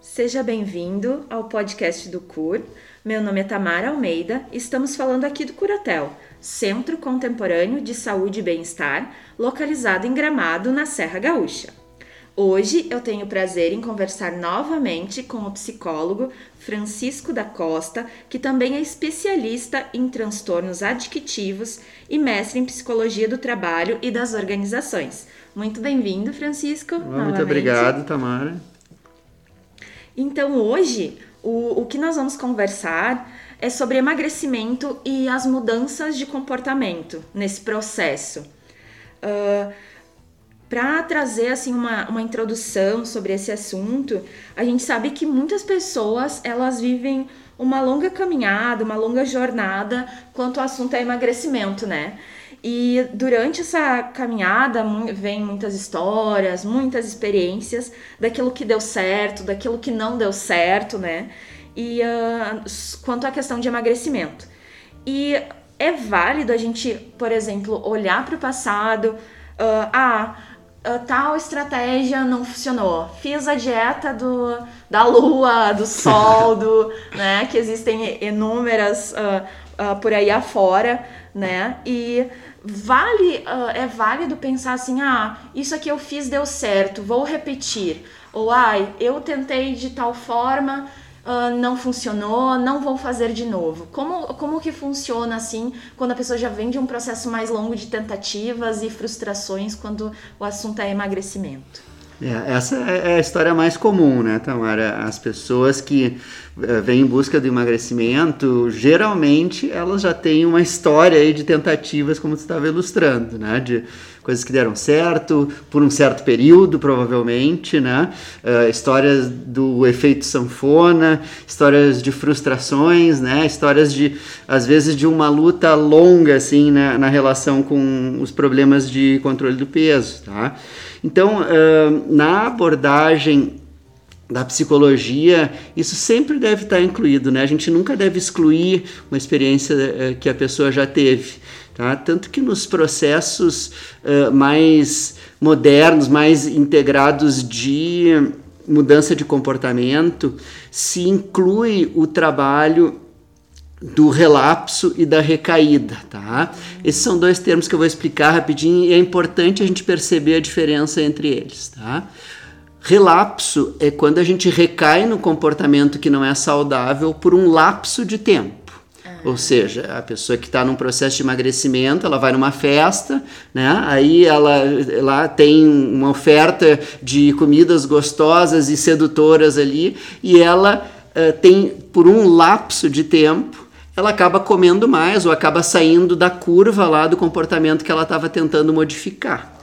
Seja bem-vindo ao podcast do CUR. Meu nome é Tamara Almeida e estamos falando aqui do Curatel, Centro Contemporâneo de Saúde e Bem-Estar, localizado em Gramado, na Serra Gaúcha. Hoje eu tenho o prazer em conversar novamente com o psicólogo Francisco da Costa, que também é especialista em transtornos adictivos e mestre em psicologia do trabalho e das organizações. Muito bem-vindo, Francisco. Muito obrigado, Tamara. Então, hoje, o, o que nós vamos conversar é sobre emagrecimento e as mudanças de comportamento nesse processo. Uh, para trazer assim uma, uma introdução sobre esse assunto, a gente sabe que muitas pessoas elas vivem uma longa caminhada, uma longa jornada quanto ao assunto é emagrecimento, né? E durante essa caminhada vem muitas histórias, muitas experiências daquilo que deu certo, daquilo que não deu certo, né? E uh, quanto à questão de emagrecimento. E é válido a gente, por exemplo, olhar para o passado, uh, ah, uh, tal estratégia não funcionou. Fiz a dieta do, da lua, do sol, do, né? Que existem inúmeras por aí afora, né? E vale uh, é válido pensar assim ah isso aqui eu fiz deu certo vou repetir. Ou ai eu tentei de tal forma uh, não funcionou não vou fazer de novo. Como como que funciona assim quando a pessoa já vem de um processo mais longo de tentativas e frustrações quando o assunto é emagrecimento é, essa é a história mais comum, né, Tamara? As pessoas que uh, vêm em busca do emagrecimento, geralmente elas já têm uma história aí de tentativas, como você estava ilustrando, né? De coisas que deram certo por um certo período, provavelmente, né? Uh, histórias do efeito sanfona, histórias de frustrações, né? Histórias de, às vezes, de uma luta longa, assim, né? na relação com os problemas de controle do peso, tá? Então, na abordagem da psicologia, isso sempre deve estar incluído, né? A gente nunca deve excluir uma experiência que a pessoa já teve, tá? Tanto que nos processos uh, mais modernos, mais integrados de mudança de comportamento, se inclui o trabalho do relapso e da recaída, tá? Esses são dois termos que eu vou explicar rapidinho e é importante a gente perceber a diferença entre eles, tá? Relapso é quando a gente recai no comportamento que não é saudável por um lapso de tempo. Ou seja, a pessoa que está num processo de emagrecimento, ela vai numa festa, né? Aí ela, ela tem uma oferta de comidas gostosas e sedutoras ali, e ela uh, tem, por um lapso de tempo, ela acaba comendo mais ou acaba saindo da curva lá do comportamento que ela estava tentando modificar.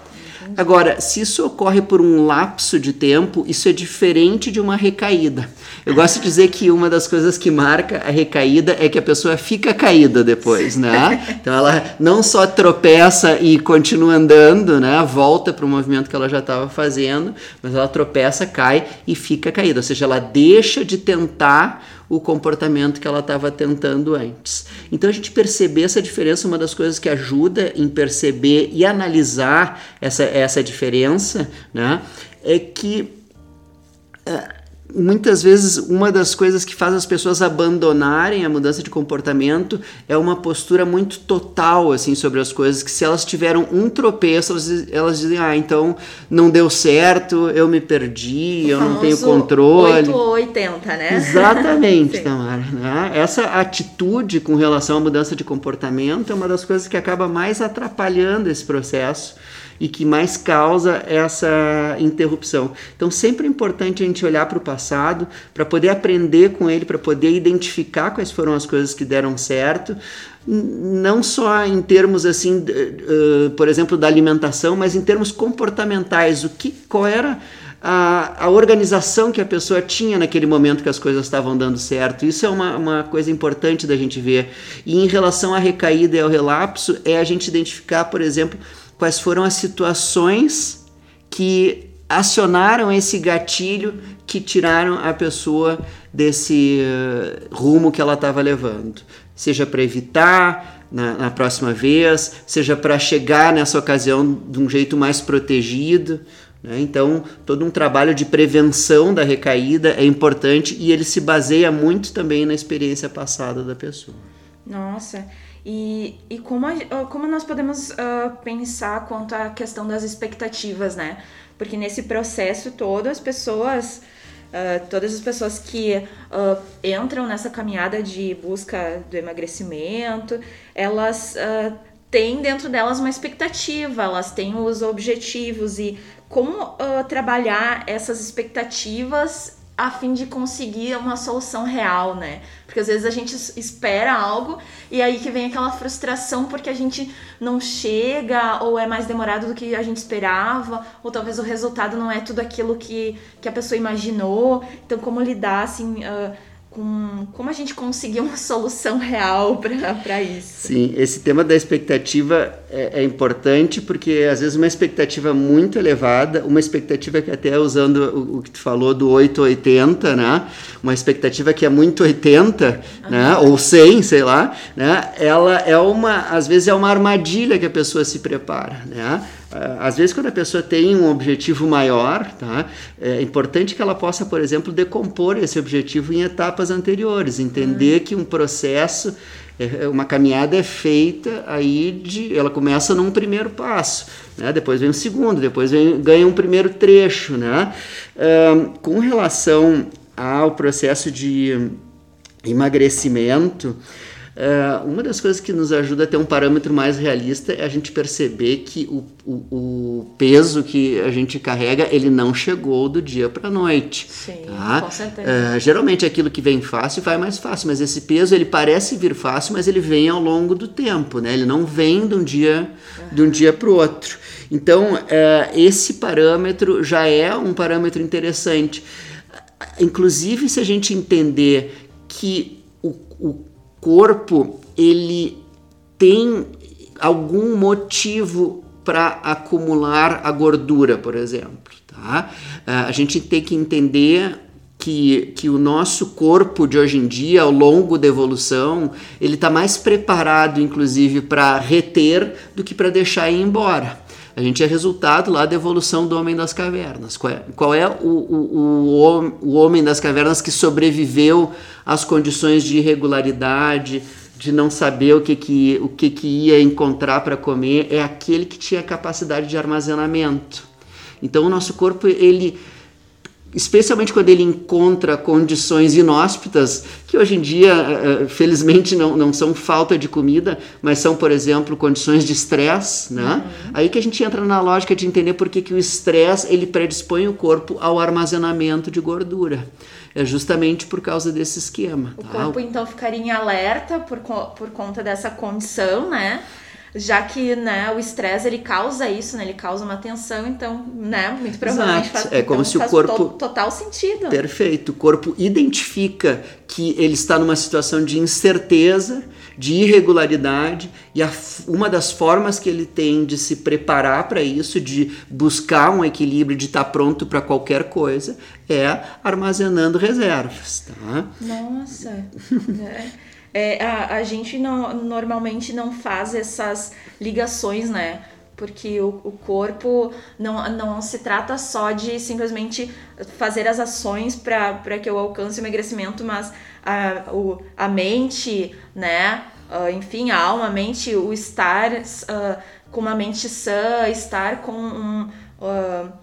Agora, se isso ocorre por um lapso de tempo, isso é diferente de uma recaída. Eu gosto de dizer que uma das coisas que marca a recaída é que a pessoa fica caída depois, né? Então ela não só tropeça e continua andando, né? Volta para o movimento que ela já estava fazendo, mas ela tropeça, cai e fica caída. Ou seja, ela deixa de tentar o comportamento que ela estava tentando antes. Então a gente perceber essa diferença, uma das coisas que ajuda em perceber e analisar essa, essa diferença, né, é que uh, muitas vezes uma das coisas que faz as pessoas abandonarem a mudança de comportamento é uma postura muito total assim sobre as coisas que se elas tiveram um tropeço elas, elas dizem ah então não deu certo eu me perdi o eu não tenho controle 8 ou 80 né exatamente Tamara né? essa atitude com relação à mudança de comportamento é uma das coisas que acaba mais atrapalhando esse processo e que mais causa essa interrupção. Então, sempre é importante a gente olhar para o passado para poder aprender com ele, para poder identificar quais foram as coisas que deram certo, não só em termos assim, uh, por exemplo, da alimentação, mas em termos comportamentais. O que, qual era a, a, organização que a pessoa tinha naquele momento que as coisas estavam dando certo. Isso é uma, uma coisa importante da gente ver. E em relação à recaída e ao relapso, é a gente identificar, por exemplo, quais foram as situações que acionaram esse gatilho que tiraram a pessoa desse uh, rumo que ela estava levando. Seja para evitar na, na, próxima vez, seja para chegar nessa ocasião de um jeito mais protegido. Né? Então, todo um trabalho de prevenção da recaída é importante e ele se baseia muito também na experiência passada da pessoa. Nossa, e, e como, a, como nós podemos uh, pensar quanto à questão das expectativas, né? Porque nesse processo todo as pessoas, uh, todas as pessoas que uh, entram nessa caminhada de busca do emagrecimento, elas têm dentro delas uma expectativa, elas têm os objetivos e como trabalhar essas expectativas a fim de conseguir uma solução real, né? Porque às vezes a gente espera algo e aí que vem aquela frustração porque a gente não chega ou é mais demorado do que a gente esperava, ou talvez o resultado não é tudo aquilo que, que a pessoa imaginou. Então, como lidar assim. Uh, com como a gente conseguir uma solução real para isso. Sim, esse tema da expectativa é, é, importante porque às vezes uma expectativa muito elevada, uma expectativa que até usando o, o que tu falou do 880, né? Uma expectativa que é muito 80, uhum. né? Ou 100, sei lá, né? Ela é uma, às vezes é uma armadilha que a pessoa se prepara, né? Ah, às vezes, quando a pessoa tem um objetivo maior, tá, é importante que ela possa, por exemplo, decompor esse objetivo em etapas anteriores, entender uhum. que um processo, é, é, uma caminhada é feita aí de, ela começa num primeiro passo, né, depois vem um segundo, depois vem, ganha um primeiro trecho, né, com relação ao processo de emagrecimento, Uh, uma das coisas que nos ajuda a ter um parâmetro mais realista é a gente perceber que o, o, o peso que a gente carrega ele não chegou do dia para a noite. Sim, tá? com certeza. Uh, geralmente aquilo que vem fácil vai mais fácil, mas esse peso ele parece vir fácil, mas ele vem ao longo do tempo, né? Ele não vem de um dia uhum. de um dia para o outro. Então uh, esse parâmetro já é um parâmetro interessante. Inclusive se a gente entender que o, o corpo ele tem algum motivo para acumular a gordura, por exemplo. Tá? Ah, a gente tem que entender que, que o nosso corpo de hoje em dia, ao longo da evolução, ele está mais preparado, inclusive, para reter do que para deixar ir embora. A gente é resultado lá da evolução do homem das cavernas. Qual é, qual é o, o, o, o homem das cavernas que sobreviveu às condições de irregularidade, de não saber o que, que, o que, que ia encontrar para comer? É aquele que tinha capacidade de armazenamento. Então o nosso corpo ele especialmente quando ele encontra condições inóspitas, que hoje em dia, eh, eh, felizmente, não, não são falta de comida, mas são, por exemplo, condições de estresse, né? Uhum. Aí que a gente entra na lógica de entender por que, que o estresse ele predispõe o corpo ao armazenamento de gordura. É justamente por causa desse esquema. O tá? corpo, então, ficaria em alerta por, por conta dessa condição, né? Já que né, o estresse ele causa isso, né, ele causa uma tensão, então, né, muito provavelmente Exato. faz, é como então, se o corpo to total sentido. Perfeito, o corpo identifica que ele está numa situação de incerteza, de irregularidade e a, uma das formas que ele tem de se preparar para isso, de buscar um equilíbrio, de estar pronto para qualquer coisa, é armazenando reservas, tá? Nossa. é é, a, a gente não, normalmente não faz essas ligações, né? Porque o, o corpo não, não se trata só de simplesmente fazer as ações para que eu alcance o emagrecimento, mas a, o, a mente, né? Uh, enfim, a alma, a mente, o estar uh, com uma mente sã, estar com um. Uh,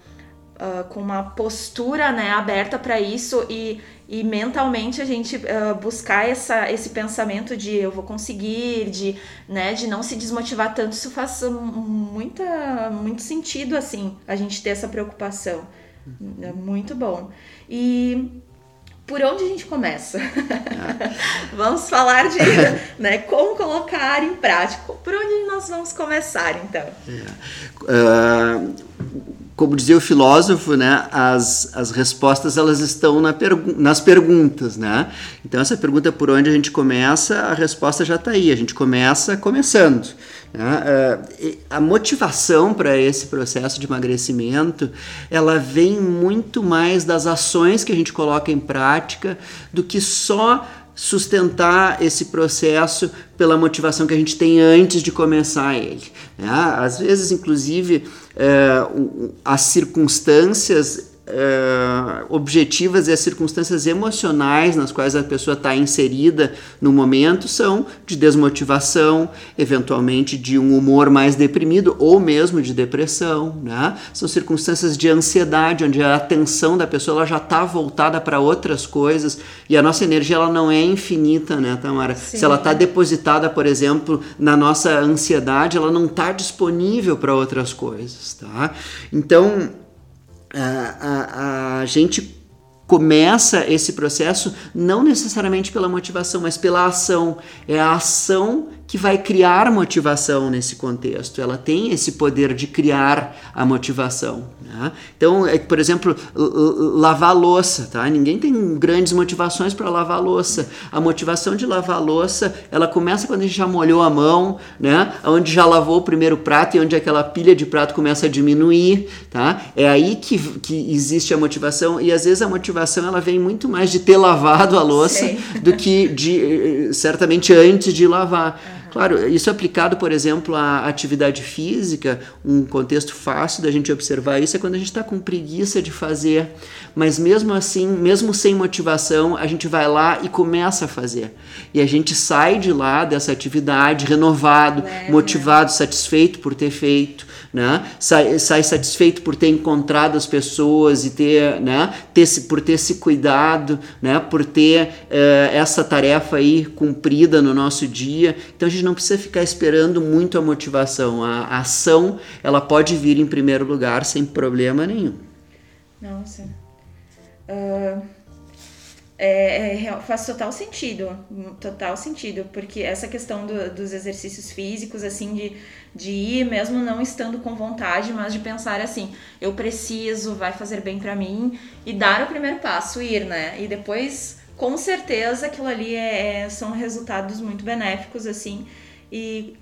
Uh, com uma postura né, aberta para isso e, e mentalmente a gente uh, buscar essa, esse pensamento de eu vou conseguir, de, né, de não se desmotivar tanto, isso faz muita, muito sentido, assim, a gente ter essa preocupação. É muito bom. E por onde a gente começa? Ah. vamos falar de né, como colocar em prática. Por onde nós vamos começar, então? É. Uh, como dizia o filósofo, né, as, as respostas elas estão na pergu nas perguntas, né? Então essa pergunta por onde a gente começa, a resposta já está aí. A gente começa começando. Né? Uh, a motivação para esse processo de emagrecimento, ela vem muito mais das ações que a gente coloca em prática do que só sustentar esse processo pela motivação que a gente tem antes de começar ele. Né? Às vezes, inclusive, é, as circunstâncias uh, objetivas e as circunstâncias emocionais nas quais a pessoa está inserida no momento são de desmotivação, eventualmente de um humor mais deprimido ou mesmo de depressão. Né? São circunstâncias de ansiedade, onde a atenção da pessoa já está voltada para outras coisas e a nossa energia ela não é infinita, né, Tamara? Sim. Se ela está depositada, por exemplo, na nossa ansiedade, ela não está disponível para outras coisas. Tá? Então, a, a, a gente começa esse processo não necessariamente pela motivação, mas pela ação. É a ação que vai criar motivação nesse contexto. Ela tem esse poder de criar a motivação. Né? Então, é, por exemplo, lavar louça. Tá? Ninguém tem grandes motivações para lavar louça. A motivação de lavar louça ela começa quando a gente já molhou a mão, né? onde já lavou o primeiro prato e onde aquela pilha de prato começa a diminuir. Tá? É aí que, que existe a motivação e às vezes a motivação ela vem muito mais de ter lavado a louça Sim. do que de eh, certamente antes de lavar. Claro, isso é aplicado, por exemplo, à atividade física, um contexto fácil da gente observar isso é quando a gente está com preguiça de fazer, mas mesmo assim, mesmo sem motivação, a gente vai lá e começa a fazer. E a gente sai de lá dessa atividade renovado, é, motivado, satisfeito por ter feito né? Sai, sai satisfeito por ter encontrado as pessoas e ter, né? ter por ter se cuidado, né? Por ter uh, essa tarefa aí cumprida no nosso dia. Então a gente não precisa ficar esperando muito a motivação. A, a ação ela pode vir em primeiro lugar sem problema nenhum. Nossa. Uh, é, é, faz total sentido, total sentido, porque essa questão do, dos exercícios físicos, assim, de, de ir mesmo não estando com vontade, mas de pensar assim, eu preciso, vai fazer bem para mim, e dar o primeiro passo, ir, né? E depois, com certeza, aquilo ali é, é são resultados muito benéficos, assim, e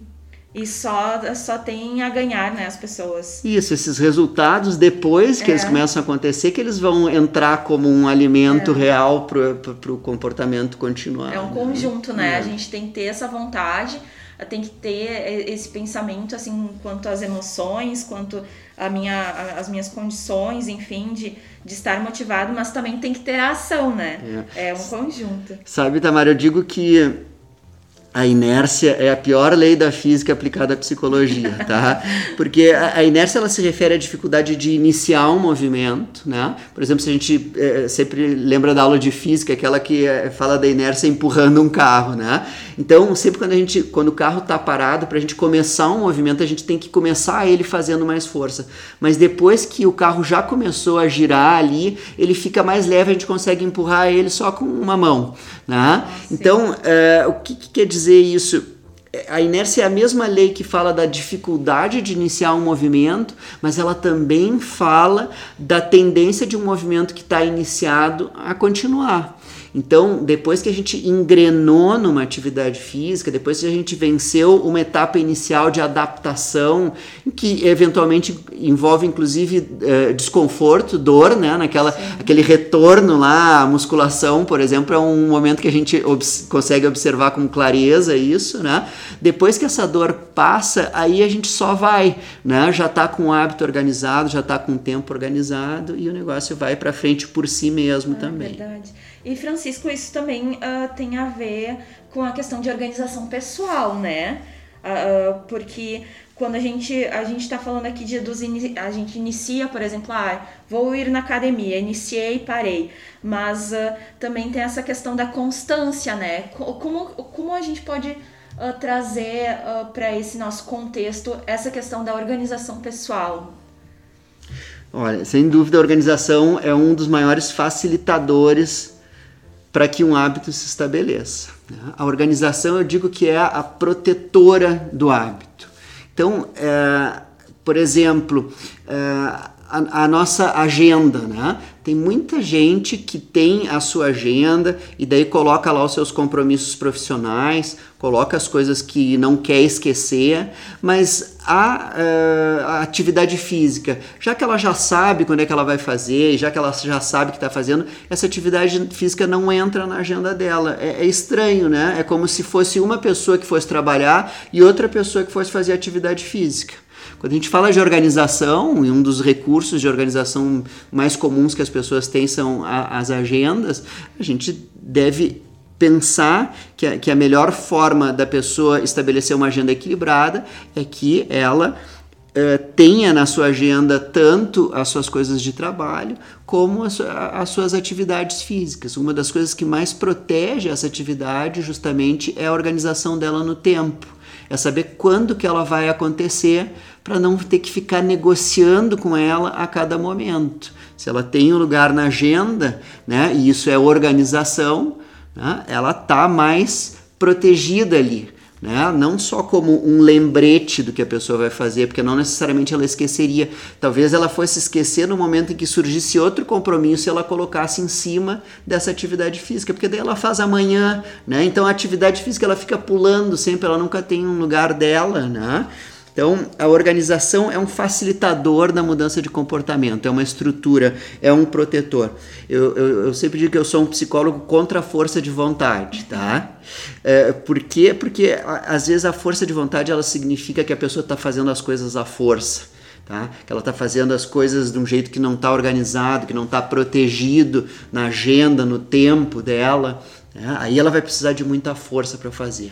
e só, só tem a ganhar, né, as pessoas. Isso, esses resultados, depois que é. eles começam a acontecer, que eles vão entrar como um alimento é. real para o comportamento continuar. É um conjunto, né? É. A gente tem que ter essa vontade, tem que ter esse pensamento, assim, quanto às emoções, quanto a minha, as minhas condições, enfim, de, de estar motivado, mas também tem que ter a ação, né? É, é um conjunto. Sabe, Tamara, eu digo que a inércia é a pior lei da física aplicada à psicologia, tá? Porque a, inércia ela se refere à dificuldade de iniciar um movimento, né? Por exemplo, se a gente é, sempre lembra da aula de física, aquela que é, fala da inércia empurrando um carro, né? Então, sempre quando a gente, quando o carro está parado, para a gente começar um movimento, a gente tem que começar ele fazendo mais força. Mas depois que o carro já começou a girar ali, ele fica mais leve, a gente consegue empurrar ele só com uma mão, né? Então, é, o que, que quer dizer dizer isso? A inércia é a mesma lei que fala da dificuldade de iniciar um movimento, mas ela também fala da tendência de um movimento que está iniciado a continuar. Então, depois que a gente engrenou numa atividade física, depois que a gente venceu uma etapa inicial de adaptação, que eventualmente envolve inclusive eh, desconforto, dor, né? Naquela, aquele retorno lá, a musculação, por exemplo, é um momento que a gente obs consegue observar com clareza isso, né? Depois que essa dor passa, aí a gente só vai, né? Já está com o hábito organizado, já está com o tempo organizado e o negócio vai para frente por si mesmo ah, também. Verdade. E Francisco, isso também uh, tem a ver com a questão de organização pessoal, né? Uh, porque quando a gente a gente está falando aqui de dos a gente inicia, por exemplo, ah, vou ir na academia, iniciei parei, mas uh, também tem essa questão da constância, né? Como, como a gente pode uh, trazer para esse nosso contexto essa questão da organização pessoal? Olha, sem dúvida a organização é um dos maiores facilitadores para que um hábito se estabeleça. Né? A organização, eu digo que é a protetora do hábito. Então, é, por exemplo, é, a, nossa agenda, né? Tem muita gente que tem a sua agenda e daí coloca lá os seus compromissos profissionais, coloca as coisas que não quer esquecer, mas a, uh, a atividade física, já que ela já sabe quando é que ela vai fazer, já que ela já sabe que está fazendo, essa atividade física não entra na agenda dela. É, é estranho, né? É como se fosse uma pessoa que fosse trabalhar e outra pessoa que fosse fazer atividade física. Quando a gente fala de organização, e um dos recursos de organização mais comuns que as pessoas têm são a, as agendas, a gente deve pensar que a, que a melhor forma da pessoa estabelecer uma agenda equilibrada é que ela Uh, tenha na sua agenda tanto as suas coisas de trabalho como as, as, suas atividades físicas. Uma das coisas que mais protege essa atividade justamente é a organização dela no tempo. É saber quando que ela vai acontecer para não ter que ficar negociando com ela a cada momento. Se ela tem um lugar na agenda, né, e isso é organização, né, ela está mais protegida ali. Né? Não só como um lembrete do que a pessoa vai fazer, porque não necessariamente ela esqueceria. Talvez ela fosse esquecer no momento em que surgisse outro compromisso e ela colocasse em cima dessa atividade física, porque daí ela faz amanhã, né? Então a atividade física ela fica pulando sempre, ela nunca tem um lugar dela, né? Então, a organização é um facilitador da mudança de comportamento, é uma estrutura, é um protetor. Eu, eu, eu sempre digo que eu sou um psicólogo contra a força de vontade, tá? É, por quê? Porque às vezes a força de vontade ela significa que a pessoa está fazendo as coisas à força. Tá? Que ela está fazendo as coisas de um jeito que não está organizado, que não está protegido na agenda, no tempo dela. Né? Aí ela vai precisar de muita força para fazer.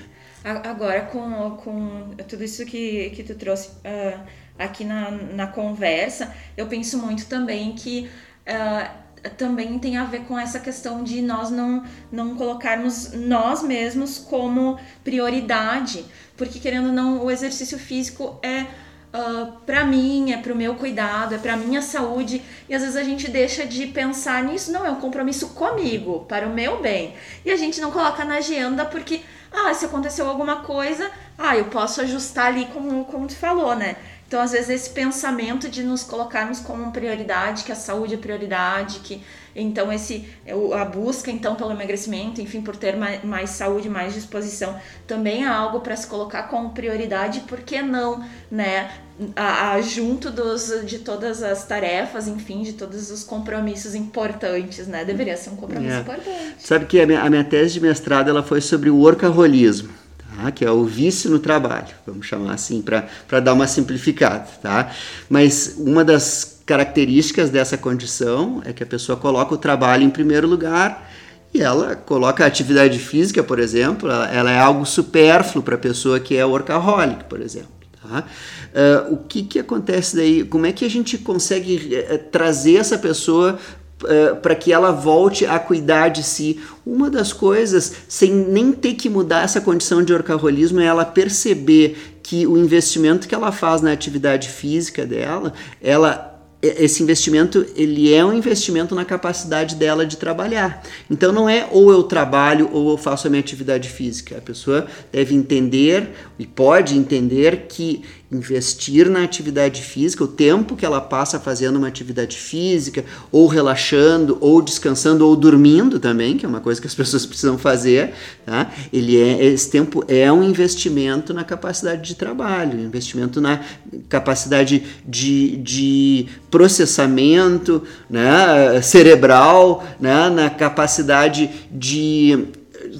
Agora, com, com tudo isso que, que tu trouxe uh, aqui na, na conversa, eu penso muito também que uh, também tem a ver com essa questão de nós não, não colocarmos nós mesmos como prioridade, porque querendo ou não, o exercício físico é uh, para mim, é para o meu cuidado, é para minha saúde. E às vezes a gente deixa de pensar nisso, não, é um compromisso comigo, para o meu bem. E a gente não coloca na agenda porque, ah, se aconteceu alguma coisa, ah, eu posso ajustar ali como, como tu falou, né? Então, às vezes, esse pensamento de nos colocarmos como prioridade, que a saúde é prioridade, que então esse a busca então pelo emagrecimento, enfim, por ter mais, mais saúde, mais disposição, também é algo para se colocar como prioridade, por que não, né? A, a, junto dos, de todas as tarefas, enfim, de todos os compromissos importantes, né? Deveria ser um compromisso é. importante. Sabe que a minha, a minha tese de mestrado ela foi sobre o workaholismo tá? que é o vício no trabalho, vamos chamar assim, para dar uma simplificada. Tá? Mas uma das características dessa condição é que a pessoa coloca o trabalho em primeiro lugar e ela coloca a atividade física, por exemplo, ela, ela é algo supérfluo para a pessoa que é workaholic, por exemplo. Uh, o que, que acontece daí? Como é que a gente consegue uh, trazer essa pessoa Uh, para que ela volte a cuidar de si. Uma das coisas, sem nem ter que mudar essa condição de orcarolismo, é ela perceber que o investimento que ela faz na atividade física dela, ela esse investimento ele é um investimento na capacidade dela de trabalhar. Então não é ou eu trabalho ou eu faço a minha atividade física. A pessoa deve entender e pode entender que investir na atividade física, o tempo que ela passa fazendo uma atividade física, ou relaxando, ou descansando, ou dormindo também, que é uma coisa que as pessoas precisam fazer, tá? Ele é, esse tempo é um investimento na capacidade de trabalho, investimento na capacidade de, de processamento né, cerebral, né, na capacidade de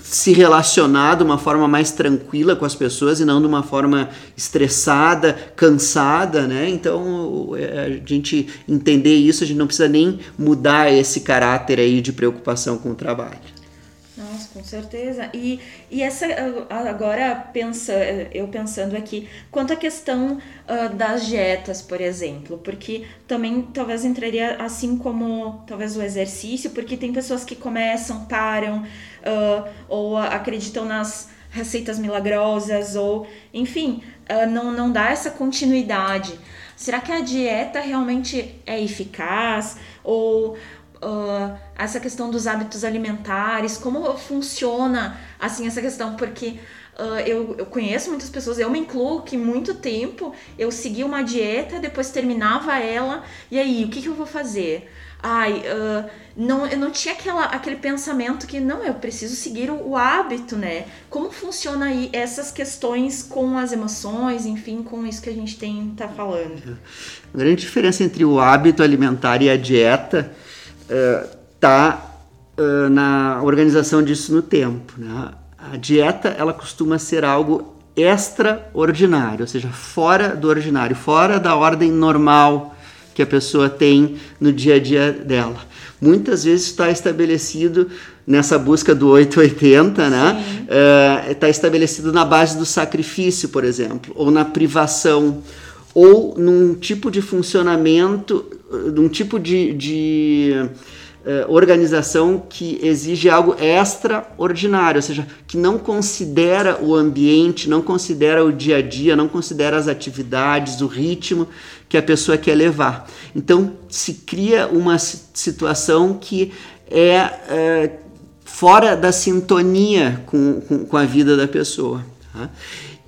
se relacionar de uma forma mais tranquila com as pessoas e não de uma forma estressada, cansada, né? Então, é, a gente entender isso, a gente não precisa nem mudar esse caráter aí de preocupação com o trabalho. Com certeza. E, e essa agora pensa, eu pensando aqui, quanto à questão uh, das dietas, por exemplo, porque também talvez entraria assim como talvez o exercício, porque tem pessoas que começam, param, uh, ou acreditam nas receitas milagrosas, ou enfim, uh, não, não dá essa continuidade. Será que a dieta realmente é eficaz? Ou uh, essa questão dos hábitos alimentares, como funciona assim essa questão, porque Uh, eu, eu, conheço muitas pessoas, eu me incluo que muito tempo eu seguia uma dieta, depois terminava ela, e aí, o que, que eu vou fazer? Ai, uh, não, eu não tinha aquela, aquele pensamento que, não, eu preciso seguir o, o, hábito, né? Como funciona aí essas questões com as emoções, enfim, com isso que a gente tem tá falando? A grande diferença entre o hábito alimentar e a dieta uh, tá uh, na organização disso no tempo, né? A dieta, ela costuma ser algo extraordinário, ou seja, fora do ordinário, fora da ordem normal que a pessoa tem no dia a dia dela. Muitas vezes está estabelecido nessa busca do 880, né? Está uh, estabelecido na base do sacrifício, por exemplo, ou na privação, ou num tipo de funcionamento, num tipo de, de eh, organização que exige algo extraordinário, ou seja, que não considera o ambiente, não considera o dia a dia, não considera as atividades, o ritmo que a pessoa quer levar. Então se cria uma situação que é, é fora da sintonia com, com, com, a vida da pessoa. Tá?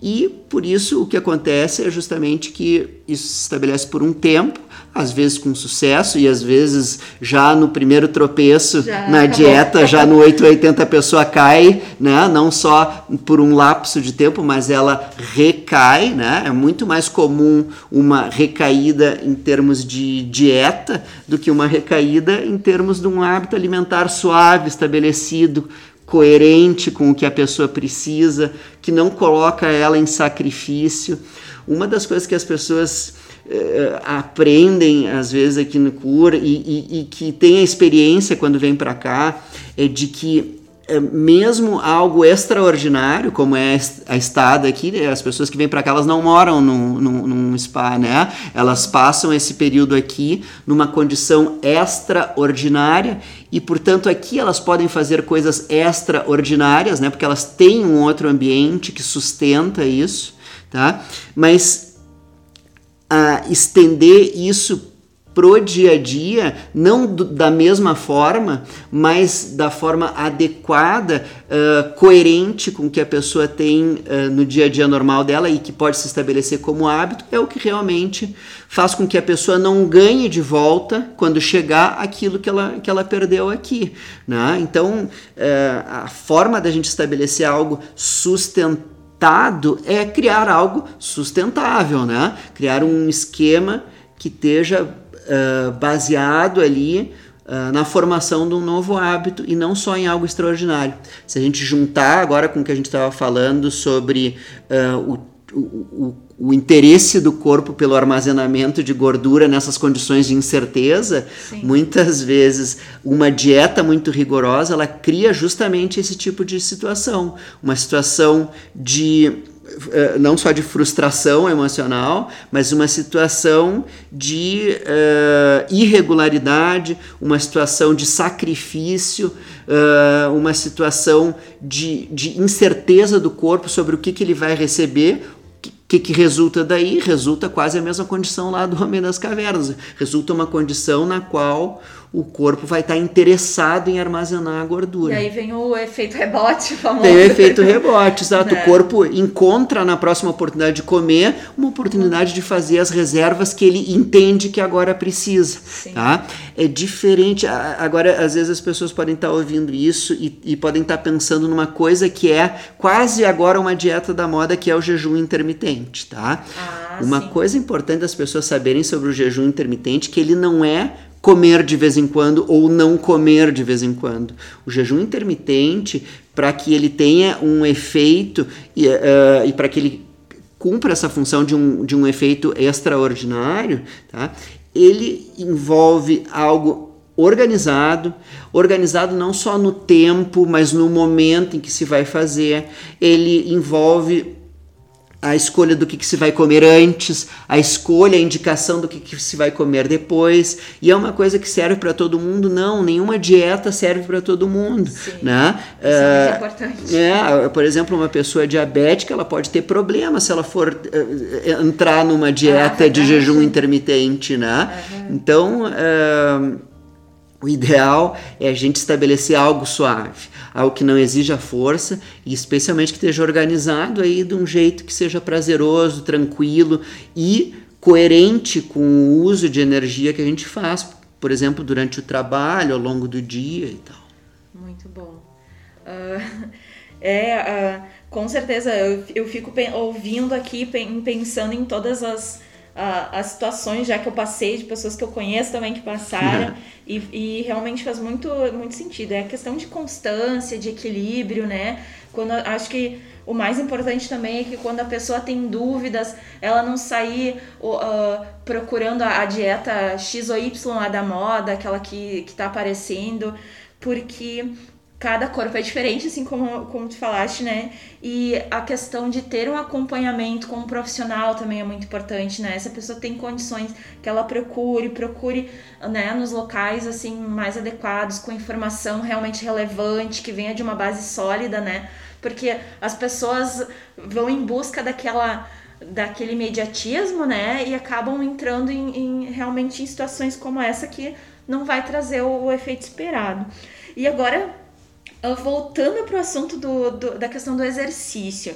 E por isso o que acontece é justamente que isso se estabelece por um tempo às vezes com sucesso e às vezes já no primeiro tropeço já na acabou. dieta, já no 880 a pessoa cai, né? Não só por um lapso de tempo, mas ela recai, né? É muito mais comum uma recaída em termos de dieta do que uma recaída em termos de um hábito alimentar suave, estabelecido, coerente com o que a pessoa precisa, que não coloca ela em sacrifício. Uma das coisas que as pessoas uh, aprendem às vezes aqui no CUR e, e, e que tem a experiência quando vem para cá é de que mesmo algo extraordinário, como é a estada aqui, né, as pessoas que vêm para cá, elas não moram num, num, num, spa, né? Elas passam esse período aqui numa condição extraordinária e, portanto, aqui elas podem fazer coisas extraordinárias, né? Porque elas têm um outro ambiente que sustenta isso, tá? Mas a estender isso pro dia a dia, não do, da mesma forma, mas da forma adequada, uh, coerente com o que a pessoa tem uh, no dia a dia normal dela e que pode se estabelecer como hábito, é o que realmente faz com que a pessoa não ganhe de volta quando chegar aquilo que ela, que ela perdeu aqui. Né? Então, uh, a forma da gente estabelecer algo sustentável é criar algo sustentável, né? Criar um esquema que esteja uh, baseado ali uh, na formação de um novo hábito e não só em algo extraordinário. Se a gente juntar agora com o que a gente estava falando sobre uh, o, o, o interesse do corpo pelo armazenamento de gordura nessas condições de incerteza, Sim. muitas vezes uma dieta muito rigorosa, ela cria justamente esse tipo de situação, uma situação de não só de frustração emocional, mas uma situação de uh, irregularidade, uma situação de sacrifício, uh, uma situação de, de incerteza do corpo sobre o que, que ele vai receber que, que resulta daí? Resulta quase a mesma condição lá do Homem das Cavernas. Resulta uma condição na qual o corpo vai estar interessado em armazenar a gordura. E aí vem o efeito rebote famoso. Tem o efeito rebote, exato. É. O corpo encontra na próxima oportunidade de comer uma oportunidade de fazer as reservas que ele entende que agora precisa. Sim. Tá? É diferente. Agora, às vezes as pessoas podem estar ouvindo isso e, e podem estar pensando numa coisa que é quase agora uma dieta da moda, que é o jejum intermitente. Tá? Ah, uma sim. coisa importante das pessoas saberem sobre o jejum intermitente que ele não é comer de vez em quando ou não comer de vez em quando. O jejum intermitente, para que ele tenha um efeito e, uh, e para que ele cumpra essa função de um, de um efeito extraordinário, tá? ele envolve algo organizado, organizado não só no tempo, mas no momento em que se vai fazer. Ele envolve a escolha do que, que, se vai comer antes, a escolha, a indicação do que, que se vai comer depois. E é uma coisa que serve para todo mundo? Não, nenhuma dieta serve para todo mundo. Sim, né? Isso é, é importante. É, por exemplo, uma pessoa diabética ela pode ter problema se ela for uh, entrar numa dieta ah, de jejum intermitente. Né? Uhum. Então. Uh, o ideal é a gente estabelecer algo suave, algo que não exija força e especialmente que esteja organizado aí de um jeito que seja prazeroso, tranquilo e coerente com o uso de energia que a gente faz, por exemplo, durante o trabalho, ao longo do dia e tal. Muito bom. Uh, é, uh, com certeza, eu, eu fico ouvindo aqui, pensando em todas as as situações já que eu passei, de pessoas que eu conheço também que passaram, e, e, realmente faz muito, muito sentido. É a questão de constância, de equilíbrio, né? Quando acho que o mais importante também é que quando a pessoa tem dúvidas, ela não sair uh, procurando a, a, dieta X ou Y lá da moda, aquela que, que tá aparecendo, porque cada corpo é diferente, assim como, como tu falaste, né? E a questão de ter um acompanhamento com um profissional também é muito importante, né? Se a pessoa tem condições que ela procure, procure né, nos locais assim mais adequados, com informação realmente relevante, que venha de uma base sólida, né? Porque as pessoas vão em busca daquela daquele imediatismo, né? E acabam entrando em, em realmente em situações como essa que não vai trazer o, o efeito esperado. E agora Uh, voltando para o assunto do, do, da questão do exercício.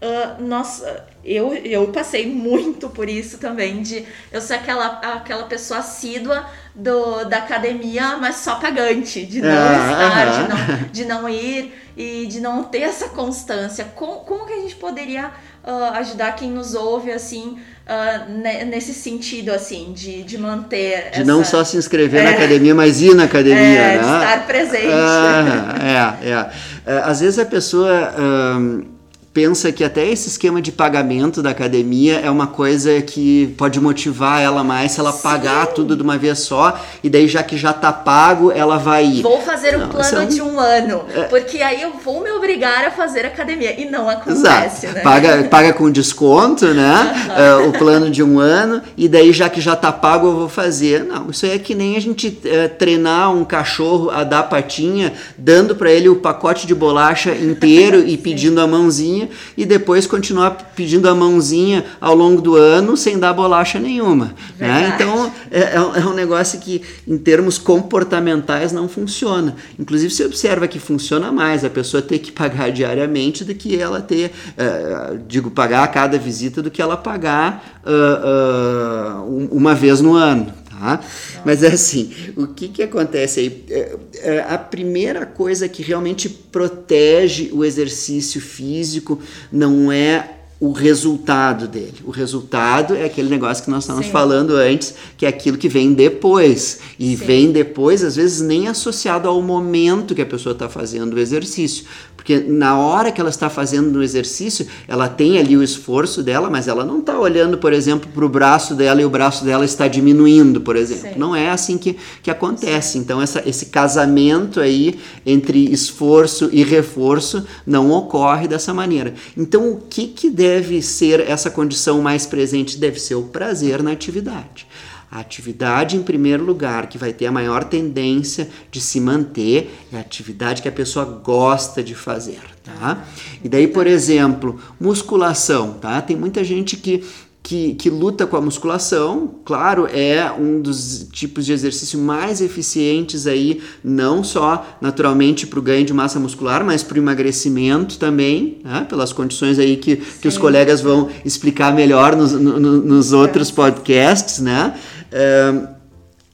Uh, nossa, eu, eu passei muito por isso também, de eu ser aquela, aquela pessoa assídua do, da academia, mas só pagante, de não ah, estar, de, não, de não ir e de não ter essa constância. Como, como que a gente poderia uh, ajudar quem nos ouve, assim, uh, nesse sentido, assim, de, de manter. De essa... não só se inscrever é, na academia, mas ir na academia, é, né? De estar presente. Ah, é, é. é. Às vezes a pessoa. Um pensa que até esse esquema de pagamento da academia é uma coisa que pode motivar ela mais se ela Sim. pagar tudo de uma vez só e daí já que já tá pago ela vai ir. Vou fazer o um plano é um... de um ano, é... porque aí eu vou me obrigar a fazer academia e não acontece, Exato. né? Paga, paga com desconto, né? uh, o plano de um ano e daí já que já tá pago eu vou fazer. Não, isso é que nem a gente uh, treinar um cachorro a dar patinha, dando para ele o pacote de bolacha inteiro e pedindo a mãozinha e depois continuar pedindo a mãozinha ao longo do ano sem dar bolacha nenhuma. Né? Então é, é, é, um negócio que, em termos comportamentais, não funciona. Inclusive, você observa que funciona mais a pessoa ter que pagar diariamente do que ela ter, uh, digo, pagar a cada visita do que ela pagar uh, uh, uma vez no ano. Tá? Mas assim, o que, que acontece aí? É, é, a primeira coisa que realmente protege o exercício físico não é o resultado dele. O resultado é aquele negócio que nós estávamos Sim. falando antes, que é aquilo que vem depois. E Sim. vem depois, às vezes, nem associado ao momento que a pessoa está fazendo o exercício. Porque na hora que ela está fazendo o exercício, ela tem ali o esforço dela, mas ela não está olhando, por exemplo, para o braço dela e o braço dela está diminuindo, por exemplo. Sim. Não é assim que, que acontece. Então, essa, esse casamento aí entre esforço e reforço não ocorre dessa maneira. Então, o que, que deve ser essa condição mais presente? Deve ser o prazer na atividade. A atividade, em primeiro lugar, que vai ter a maior tendência de se manter, é a atividade que a pessoa gosta de fazer, tá? E daí, por exemplo, musculação, tá? Tem muita gente que que, que, luta com a musculação, claro, é um dos tipos de exercício mais eficientes aí, não só naturalmente para o ganho de massa muscular, mas para o emagrecimento também, né? pelas condições aí que, que os colegas vão explicar melhor nos, no, nos outros podcasts, né?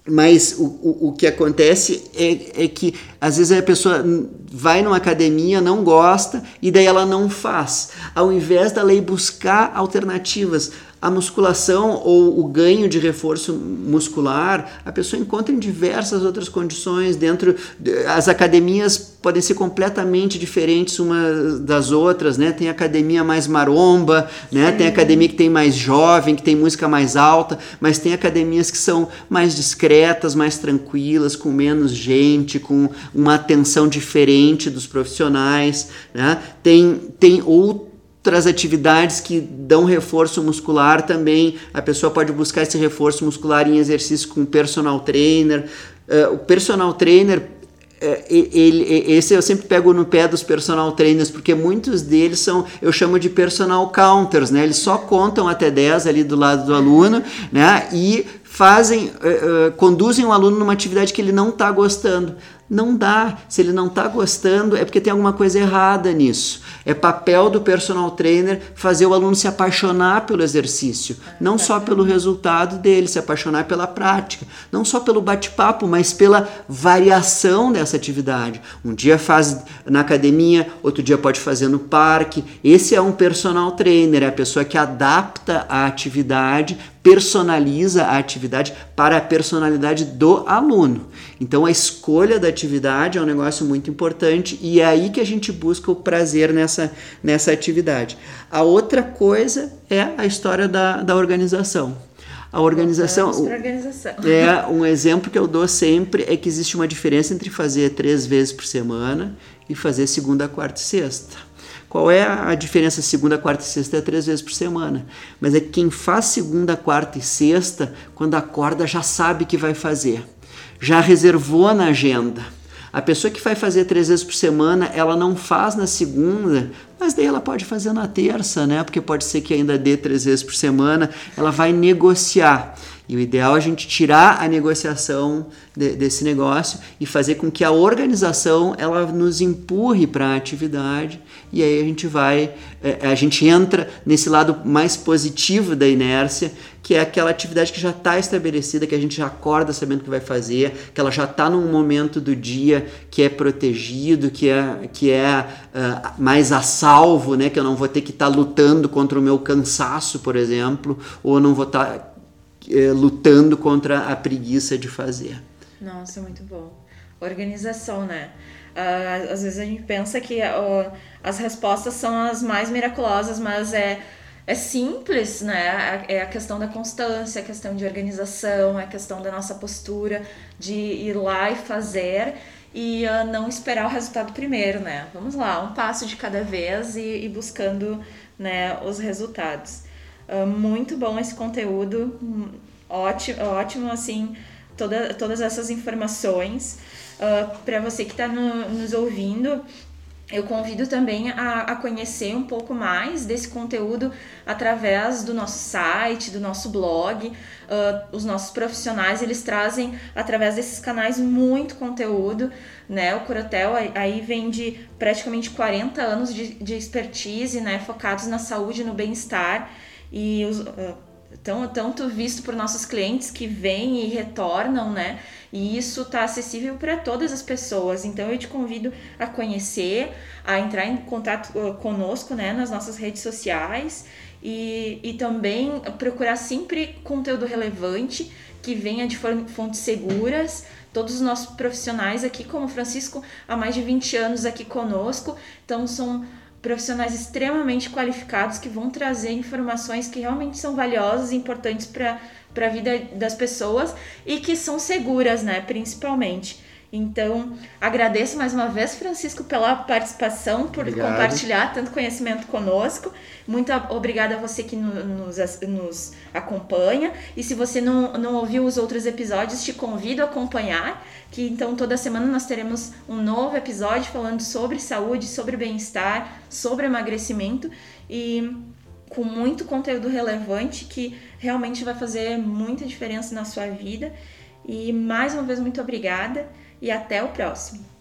mas o, o, o, que acontece é, é, que às vezes a pessoa vai numa academia, não gosta e daí ela não faz. Ao invés dela ir buscar alternativas, a musculação ou o ganho de reforço muscular, a pessoa encontra em diversas outras condições dentro as academias podem ser completamente diferentes umas das outras, né? Tem academia mais maromba, né? Tem academia que tem mais jovem, que tem música mais alta, mas tem academias que são mais discretas, mais tranquilas, com menos gente, com uma atenção diferente dos profissionais, né? Tem tem outros outras atividades que dão reforço muscular também. A pessoa pode buscar esse reforço muscular em exercício com personal trainer. Uh, o personal trainer é, ele, esse eu sempre pego no pé dos personal trainers, porque muitos deles são, eu chamo de personal counters, né? Eles só contam até 10 ali do lado do aluno, né? E fazem, uh, uh, conduzem o aluno numa atividade que ele não está gostando. Não dá. Se ele não está gostando, é porque tem alguma coisa errada nisso. É papel do personal trainer fazer o aluno se apaixonar pelo exercício, não só pelo resultado dele, se apaixonar pela prática, não só pelo bate-papo, mas pela variação dessa atividade. Um dia faz na academia, outro dia pode fazer no parque. Esse é um personal trainer, é a pessoa que adapta a atividade personaliza a atividade para a personalidade do aluno. Então a escolha da atividade é um negócio muito importante e é aí que a gente busca o prazer nessa, nessa atividade. A outra coisa é a história da, da organização. A organização, organização. É um exemplo que eu dou sempre é que existe uma diferença entre fazer três vezes por semana e fazer segunda, quarta e sexta. Qual é a diferença segunda, quarta e sexta? É três vezes por semana. Mas é que quem faz segunda, quarta e sexta, quando acorda, já sabe que vai fazer. Já reservou na agenda. A pessoa que vai fazer três vezes por semana, ela não faz na segunda, mas daí ela pode fazer na terça, né? Porque pode ser que ainda dê três vezes por semana. Ela vai negociar. E o ideal é a gente tirar a negociação de, desse negócio e fazer com que a organização ela nos empurre para a atividade e aí a gente vai, é, a gente entra nesse lado mais positivo da inércia, que é aquela atividade que já está estabelecida, que a gente já acorda sabendo que vai fazer, que ela já está num momento do dia que é protegido, que é, que é uh, mais a salvo, né? que eu não vou ter que estar tá lutando contra o meu cansaço, por exemplo, ou não vou estar tá é, lutando contra a preguiça de fazer. Nossa, muito bom. Organização, né? Uh, às vezes a gente pensa que uh, as respostas são as mais miraculosas, mas é, é simples, né? É a questão da constância, a questão de organização, a questão da nossa postura de ir lá e fazer e uh, não esperar o resultado primeiro, né? Vamos lá, um passo de cada vez e, e buscando né, os resultados. Uh, muito bom esse conteúdo, ótimo, ótimo assim, toda, todas essas informações. Uh, ah, Para você que está no, nos ouvindo, eu convido também a, a, conhecer um pouco mais desse conteúdo através do nosso site, do nosso blog. Uh, os nossos profissionais eles trazem através desses canais muito conteúdo, né? O Corotel aí vem de praticamente 40 anos de, de expertise, né? Focados na saúde e no bem-estar e os, uh, tão, tanto visto por nossos clientes que vêm e retornam, né? E isso está acessível para todas as pessoas. Então eu te convido a conhecer, a entrar em contato uh, conosco, né, nas nossas redes sociais e, e também procurar sempre conteúdo relevante que venha de fontes seguras. Todos os nossos profissionais aqui, como o Francisco, há mais de 20 anos aqui conosco, então são profissionais extremamente qualificados que vão trazer informações que realmente são valiosas e importantes para a vida das pessoas e que são seguras, né, principalmente. Então, agradeço mais uma vez, Francisco, pela participação, por Obrigado. compartilhar tanto conhecimento conosco. Muito obrigada a você que nos, nos acompanha. E se você não, não ouviu os outros episódios, te convido a acompanhar, que então toda semana nós teremos um novo episódio falando sobre saúde, sobre bem-estar, sobre emagrecimento e com muito conteúdo relevante que realmente vai fazer muita diferença na sua vida. E mais uma vez, muito obrigada e até o próximo!